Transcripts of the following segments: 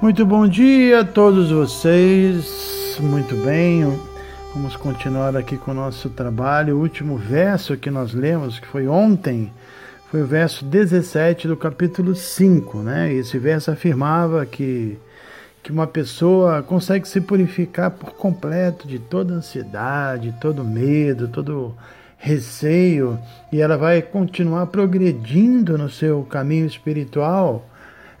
Muito bom dia a todos vocês. Muito bem. Vamos continuar aqui com o nosso trabalho. O último verso que nós lemos, que foi ontem, foi o verso 17 do capítulo 5, né? Esse verso afirmava que que uma pessoa consegue se purificar por completo de toda ansiedade, todo medo, todo receio, e ela vai continuar progredindo no seu caminho espiritual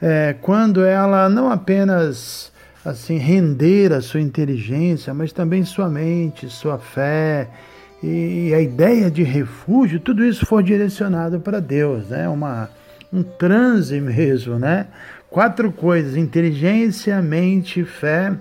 é, quando ela não apenas assim render a sua inteligência, mas também sua mente, sua fé e a ideia de refúgio, tudo isso for direcionado para Deus, né? Uma um transe mesmo, né? Quatro coisas: inteligência, mente, fé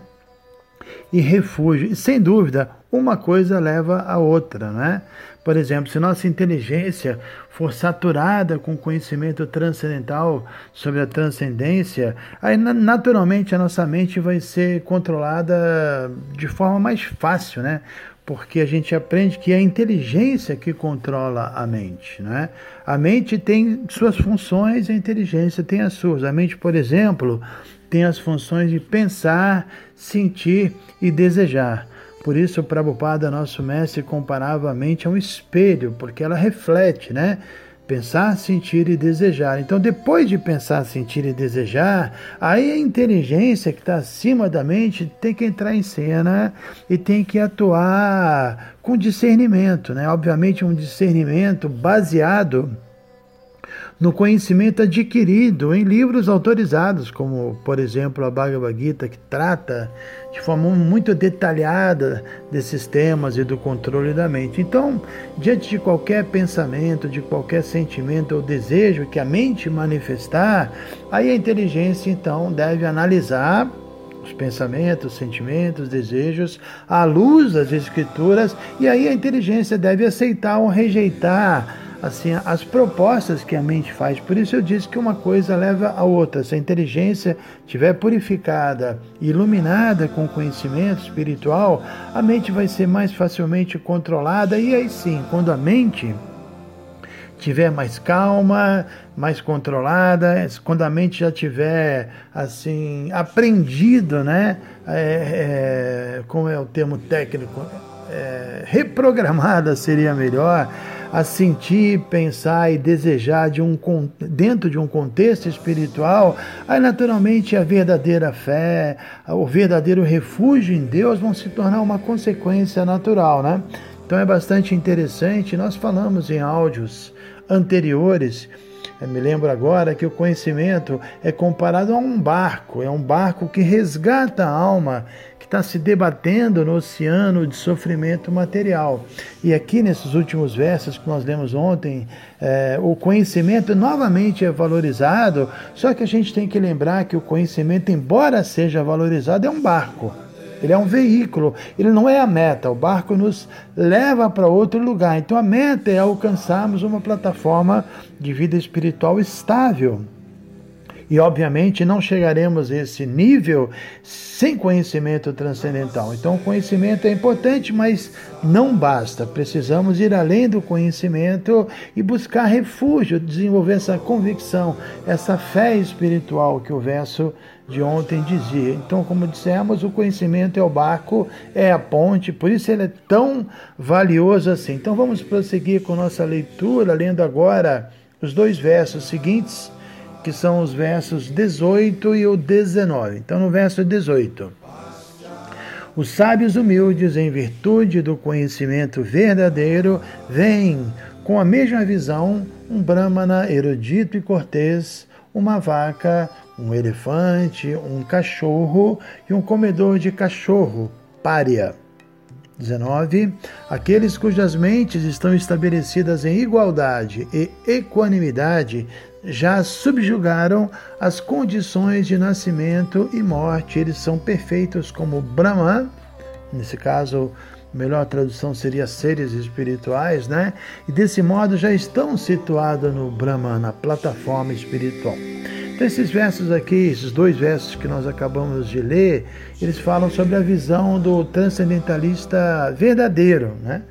e refúgio. E sem dúvida, uma coisa leva a outra, né? Por exemplo, se nossa inteligência for saturada com conhecimento transcendental sobre a transcendência, aí naturalmente a nossa mente vai ser controlada de forma mais fácil, né? Porque a gente aprende que é a inteligência que controla a mente, né? A mente tem suas funções, a inteligência tem as suas. A mente, por exemplo, tem as funções de pensar, sentir e desejar. Por isso, o Prabhupada, nosso mestre, comparava a mente a um espelho, porque ela reflete, né? Pensar, sentir e desejar. Então, depois de pensar, sentir e desejar, aí a inteligência que está acima da mente tem que entrar em cena e tem que atuar com discernimento, né? Obviamente, um discernimento baseado no conhecimento adquirido em livros autorizados, como, por exemplo, a Bhagavad Gita, que trata de forma muito detalhada desses temas e do controle da mente. Então, diante de qualquer pensamento, de qualquer sentimento ou desejo que a mente manifestar, aí a inteligência então deve analisar os pensamentos, sentimentos, desejos à luz das escrituras, e aí a inteligência deve aceitar ou rejeitar assim as propostas que a mente faz. Por isso eu disse que uma coisa leva a outra. Se a inteligência estiver purificada, iluminada com conhecimento espiritual, a mente vai ser mais facilmente controlada e aí sim, quando a mente tiver mais calma, mais controlada, quando a mente já tiver assim aprendido, né, é, é, como é o termo técnico, é, reprogramada seria melhor a sentir, pensar e desejar de um, dentro de um contexto espiritual, aí naturalmente a verdadeira fé, o verdadeiro refúgio em Deus vão se tornar uma consequência natural, né? Então é bastante interessante. Nós falamos em áudios anteriores. Eu me lembro agora que o conhecimento é comparado a um barco, é um barco que resgata a alma está se debatendo no oceano de sofrimento material. E aqui nesses últimos versos que nós lemos ontem, é, o conhecimento novamente é valorizado, só que a gente tem que lembrar que o conhecimento, embora seja valorizado, é um barco. Ele é um veículo, ele não é a meta. O barco nos leva para outro lugar. Então a meta é alcançarmos uma plataforma de vida espiritual estável. E, obviamente, não chegaremos a esse nível sem conhecimento transcendental. Então, o conhecimento é importante, mas não basta. Precisamos ir além do conhecimento e buscar refúgio, desenvolver essa convicção, essa fé espiritual que o verso de ontem dizia. Então, como dissemos, o conhecimento é o barco, é a ponte, por isso ele é tão valioso assim. Então, vamos prosseguir com nossa leitura, lendo agora os dois versos seguintes que são os versos 18 e o 19. Então, no verso 18. Os sábios humildes, em virtude do conhecimento verdadeiro, veem com a mesma visão um brahmana erudito e cortês, uma vaca, um elefante, um cachorro e um comedor de cachorro, pária. 19. Aqueles cujas mentes estão estabelecidas em igualdade e equanimidade já subjugaram as condições de nascimento e morte. Eles são perfeitos como Brahman, nesse caso, a melhor tradução seria seres espirituais, né? E desse modo já estão situados no Brahman, na plataforma espiritual. Então, esses versos aqui, esses dois versos que nós acabamos de ler, eles falam sobre a visão do transcendentalista verdadeiro, né?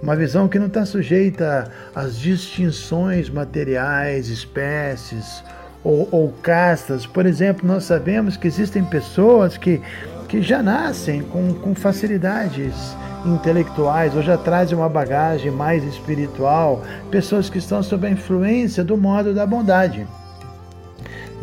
Uma visão que não está sujeita às distinções materiais, espécies ou, ou castas. Por exemplo, nós sabemos que existem pessoas que, que já nascem com, com facilidades intelectuais ou já trazem uma bagagem mais espiritual, pessoas que estão sob a influência do modo da bondade.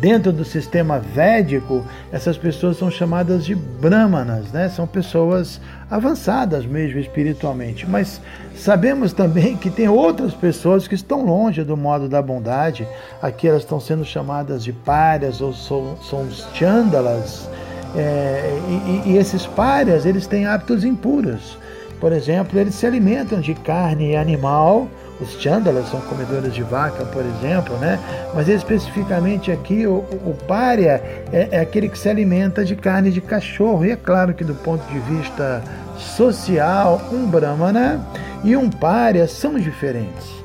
Dentro do sistema védico, essas pessoas são chamadas de brahmanas, né? são pessoas avançadas mesmo espiritualmente. Mas sabemos também que tem outras pessoas que estão longe do modo da bondade. Aqui elas estão sendo chamadas de párias ou são, são os chandalas. É, e, e esses párias eles têm hábitos impuros. Por exemplo, eles se alimentam de carne animal os chandalas são comedores de vaca, por exemplo, né? Mas especificamente aqui o, o pária é, é, aquele que se alimenta de carne de cachorro. E é claro que do ponto de vista social, um brahmana e um pária são diferentes.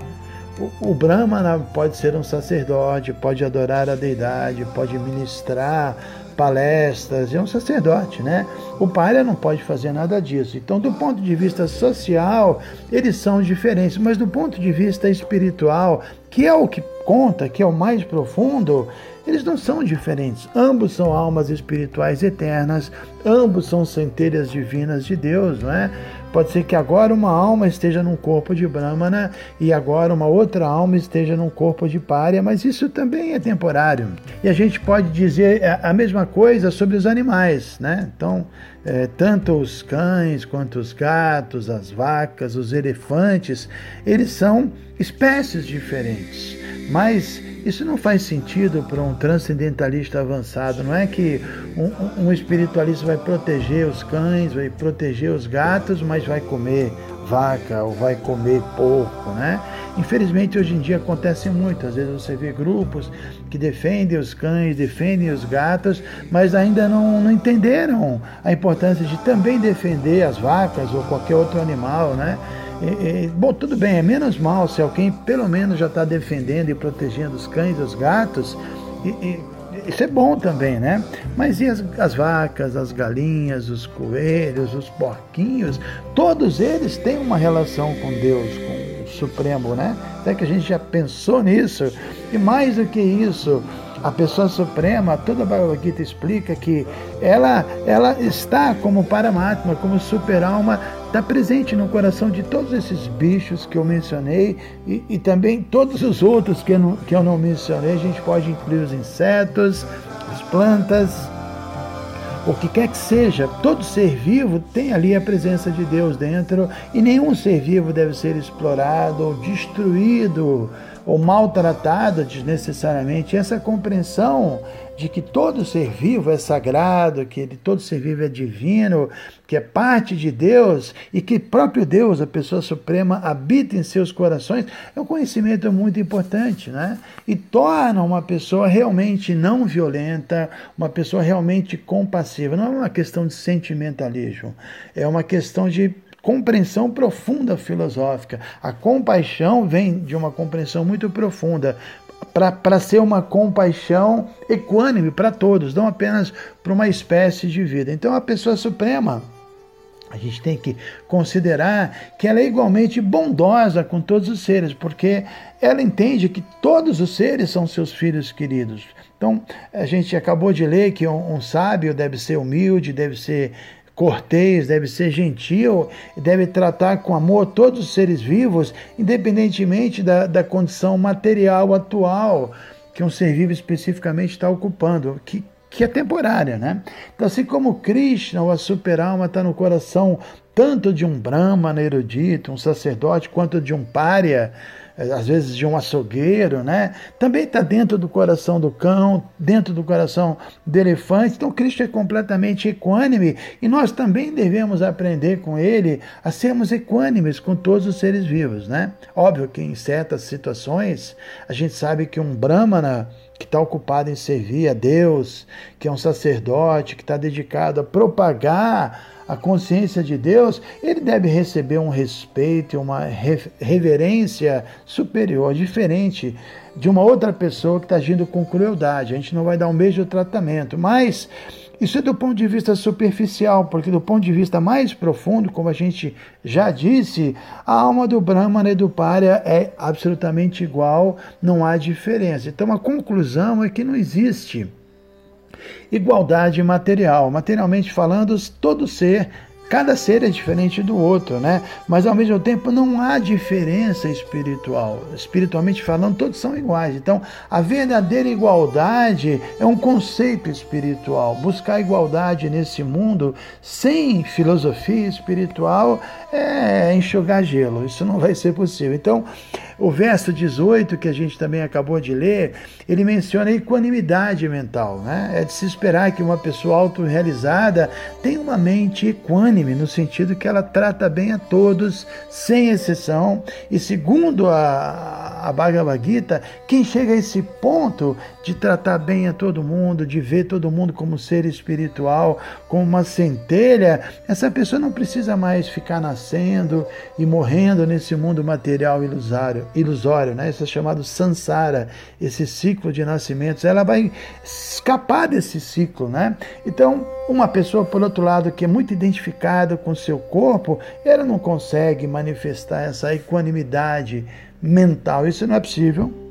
O, o brahmana pode ser um sacerdote, pode adorar a deidade, pode ministrar palestras, é um sacerdote, né? O pária não pode fazer nada disso. Então, do ponto de vista social, eles são diferentes, mas do ponto de vista espiritual, que é o que conta, que é o mais profundo, eles não são diferentes. Ambos são almas espirituais eternas, ambos são centelhas divinas de Deus, não é? Pode ser que agora uma alma esteja num corpo de Brahmana e agora uma outra alma esteja num corpo de Pária, mas isso também é temporário. E a gente pode dizer a mesma coisa sobre os animais, né? Então, é, tanto os cães quanto os gatos, as vacas, os elefantes, eles são espécies diferentes. Mas isso não faz sentido para um transcendentalista avançado. Não é que um, um, espiritualista vai proteger os cães, vai proteger os gatos, mas vai comer vaca ou vai comer porco, né? Infelizmente hoje em dia acontece muito. Às vezes você vê grupos que defendem os cães, defendem os gatos, mas ainda não, não entenderam a importância de também defender as vacas ou qualquer outro animal, né? É, é, bom, tudo bem, é menos mal se alguém pelo menos já está defendendo e protegendo os cães e os gatos. E, e, isso é bom também, né? Mas e as, as, vacas, as galinhas, os coelhos, os porquinhos? Todos eles têm uma relação com Deus, com o Supremo, né? Até que a gente já pensou nisso. E mais do que isso, a pessoa suprema, toda a Bhagavad Gita explica que ela, ela está como Paramatma, como super-alma, está presente no coração de todos esses bichos que eu mencionei e, e também todos os outros que eu, não, que eu não mencionei. A gente pode incluir os insetos, as plantas, o que quer que seja, todo ser vivo tem ali a presença de Deus dentro e nenhum ser vivo deve ser explorado ou destruído ou maltratado desnecessariamente. Essa compreensão de que todo ser vivo é sagrado, que todo ser vivo é divino, que é parte de Deus e que próprio Deus, a pessoa suprema, habita em seus corações, é um conhecimento muito importante, né? E torna uma pessoa realmente não violenta, uma pessoa realmente compassiva. Não é uma questão de sentimentalismo, é uma questão de compreensão profunda filosófica. A compaixão vem de uma compreensão muito profunda para ser uma compaixão equânime para todos, não apenas para uma espécie de vida. Então, a pessoa suprema, a gente tem que considerar que ela é igualmente bondosa com todos os seres, porque ela entende que todos os seres são seus filhos queridos. Então, a gente acabou de ler que um, um sábio deve ser humilde, deve ser cortês, deve ser gentil, deve tratar com amor todos os seres vivos, independentemente da, da condição material atual que um ser vivo especificamente está ocupando, que, que é temporária, né? Então, assim como Krishna, ou a super-alma, está no coração tanto de um brahmana erudito, um sacerdote, quanto de um pária, eh, às vezes de um açougueiro, né? Também está dentro do coração do cão, dentro do coração do elefante. Então Cristo é completamente equânime e nós também devemos aprender com ele a sermos equânimes com todos os seres vivos, né? Óbvio que em certas situações a gente sabe que um brahmana que está ocupado em servir a Deus, que é um sacerdote, que está dedicado a propagar a consciência de Deus, ele deve receber um respeito, uma reverência superior, diferente de uma outra pessoa que está agindo com crueldade. A gente não vai dar beijo de tratamento, mas isso é do ponto de vista superficial, porque do ponto de vista mais profundo, como a gente já disse, a alma do Brahmana e do Pária é absolutamente igual, não há diferença. Então a conclusão é que não existe igualdade material. Materialmente falando, todo ser Cada ser é diferente do outro, né? Mas ao mesmo tempo não há diferença espiritual. Espiritualmente falando, todos são iguais. Então, a verdadeira igualdade é um conceito espiritual. Buscar igualdade nesse mundo sem filosofia espiritual é enxugar gelo. Isso não vai ser possível. Então, o verso 18, que a gente também acabou de ler, ele menciona a equanimidade mental. Né? É de se esperar que uma pessoa autorrealizada tenha uma mente equânime, no sentido que ela trata bem a todos, sem exceção. E segundo a, a Bhagavad Gita, quem chega a esse ponto de tratar bem a todo mundo, de ver todo mundo como ser espiritual, como uma centelha, essa pessoa não precisa mais ficar nascendo e morrendo nesse mundo material ilusório, ilusório né? Isso é chamado sansara, esse ciclo de nascimentos. Ela vai escapar desse ciclo, né? Então, uma pessoa, por outro lado, que é muito identificada com seu corpo, ela não consegue manifestar essa equanimidade mental. Isso não é possível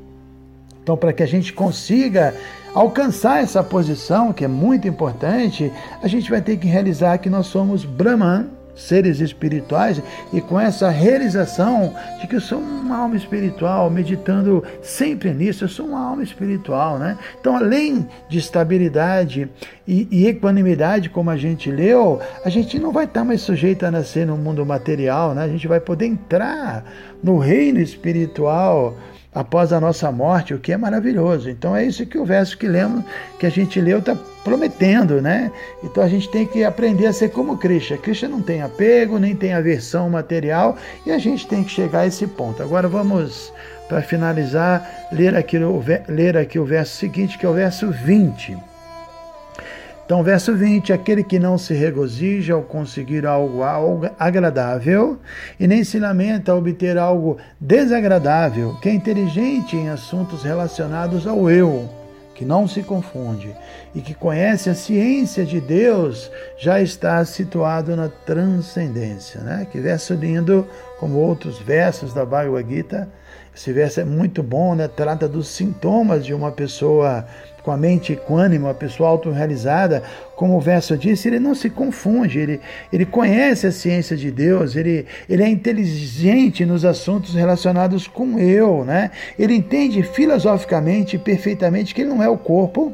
então, para que a gente consiga alcançar essa posição, que é muito importante, a gente vai ter que realizar que nós somos Brahman, seres espirituais, e com essa realização de que eu sou uma alma espiritual, meditando sempre nisso, eu sou uma alma espiritual, né? Então, além de estabilidade e, e equanimidade, como a gente leu, a gente não vai estar mais sujeito a nascer no mundo material, né? A gente vai poder entrar no reino espiritual após a nossa morte, o que é maravilhoso. Então é isso que o verso que lemos, que a gente leu, está prometendo, né? Então a gente tem que aprender a ser como Krishna. Krishna não tem apego, nem tem aversão material, e a gente tem que chegar a esse ponto. Agora vamos, para finalizar, ler aqui, ler aqui o verso seguinte, que é o verso 20. Então, verso 20: aquele que não se regozija ao conseguir algo, agradável e nem se lamenta ao obter algo desagradável, que é inteligente em assuntos relacionados ao eu, que não se confunde e que conhece a ciência de Deus, já está situado na transcendência. Né? Que verso lindo, como outros versos da Bhagavad Gita. Esse verso é muito bom, né? trata dos sintomas de uma pessoa com a mente equânime, uma pessoa autorrealizada, como o verso diz, ele não se confunde, ele, ele conhece a ciência de Deus, ele, ele é inteligente nos assuntos relacionados com eu, né? Ele entende filosoficamente perfeitamente que ele não é o corpo,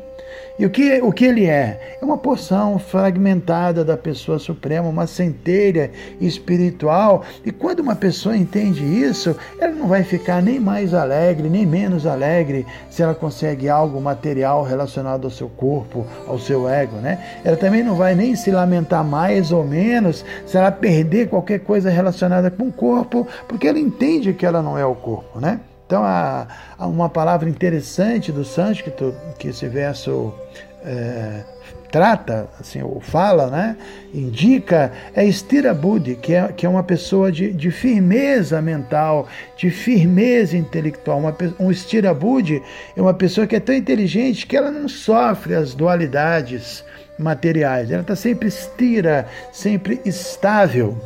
e o que, o que ele é? É uma porção fragmentada da pessoa suprema, uma centelha espiritual. E quando uma pessoa entende isso, ela não vai ficar nem mais alegre, nem menos alegre se ela consegue algo material relacionado ao seu corpo, ao seu ego, né? Ela também não vai nem se lamentar mais ou menos se ela perder qualquer coisa relacionada com o corpo, porque ela entende que ela não é o corpo, né? Então, há, há uma palavra interessante do sânscrito que esse verso é, trata, assim, ou fala, né? indica, é Stirabudi, que é, que é uma pessoa de, de firmeza mental, de firmeza intelectual. Uma, um Stirabudi é uma pessoa que é tão inteligente que ela não sofre as dualidades materiais, ela está sempre estira, sempre estável.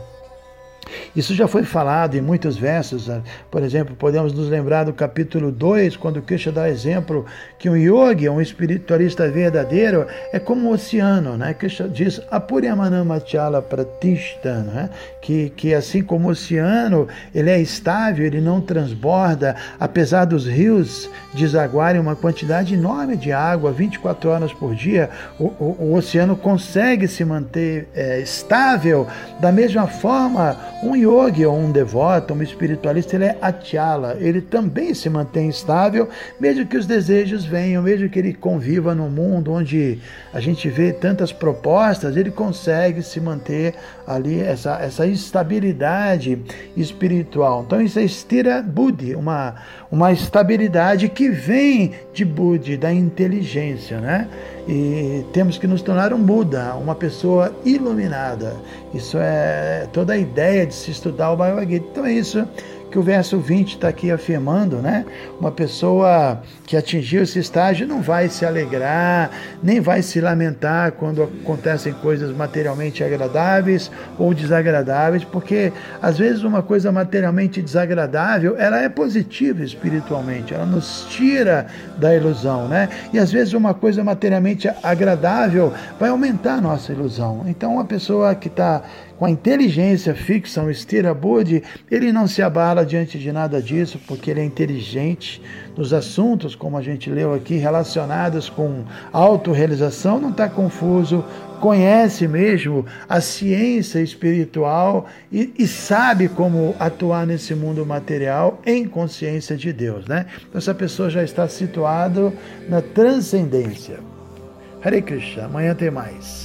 Isso já foi falado em muitos versos. Né? Por exemplo, podemos nos lembrar do capítulo 2, quando Krishna dá exemplo que um yogi, um espiritualista verdadeiro, é como um oceano. Né? Krishna diz, Apuryamanamachala Pratishta, né? que, que assim como o oceano, ele é estável, ele não transborda, apesar dos rios desaguarem uma quantidade enorme de água 24 horas por dia, o, o, o oceano consegue se manter é, estável. Da mesma forma, um yogi ou um devoto, um espiritualista, ele é achala, ele também se mantém estável, mesmo que os desejos venham, mesmo que ele conviva num mundo onde a gente vê tantas propostas, ele consegue se manter ali, essa, essa estabilidade espiritual. Então isso é estira buddhi, uma, uma estabilidade que vem de buddhi, da inteligência, né? E temos que nos tornar um Buda, uma pessoa iluminada. Isso é toda a ideia de se estudar o Bhagavad Gita. Então é isso que o verso 20 está aqui afirmando, né? Uma pessoa que atingiu esse estágio não vai se alegrar, nem vai se lamentar quando acontecem coisas materialmente agradáveis ou desagradáveis, porque às vezes uma coisa materialmente desagradável, ela é positiva espiritualmente, ela nos tira da ilusão, né? E às vezes uma coisa materialmente agradável vai aumentar a nossa ilusão. Então, uma pessoa que está com a inteligência fixa, um Stirabudi, ele não se abala diante de nada disso, porque ele é inteligente nos assuntos, como a gente leu aqui, relacionados com autorrealização, não está confuso, conhece mesmo a ciência espiritual e, e, sabe como atuar nesse mundo material em consciência de Deus. Né? Então, essa pessoa já está situada na transcendência. Hare Krishna, amanhã tem mais.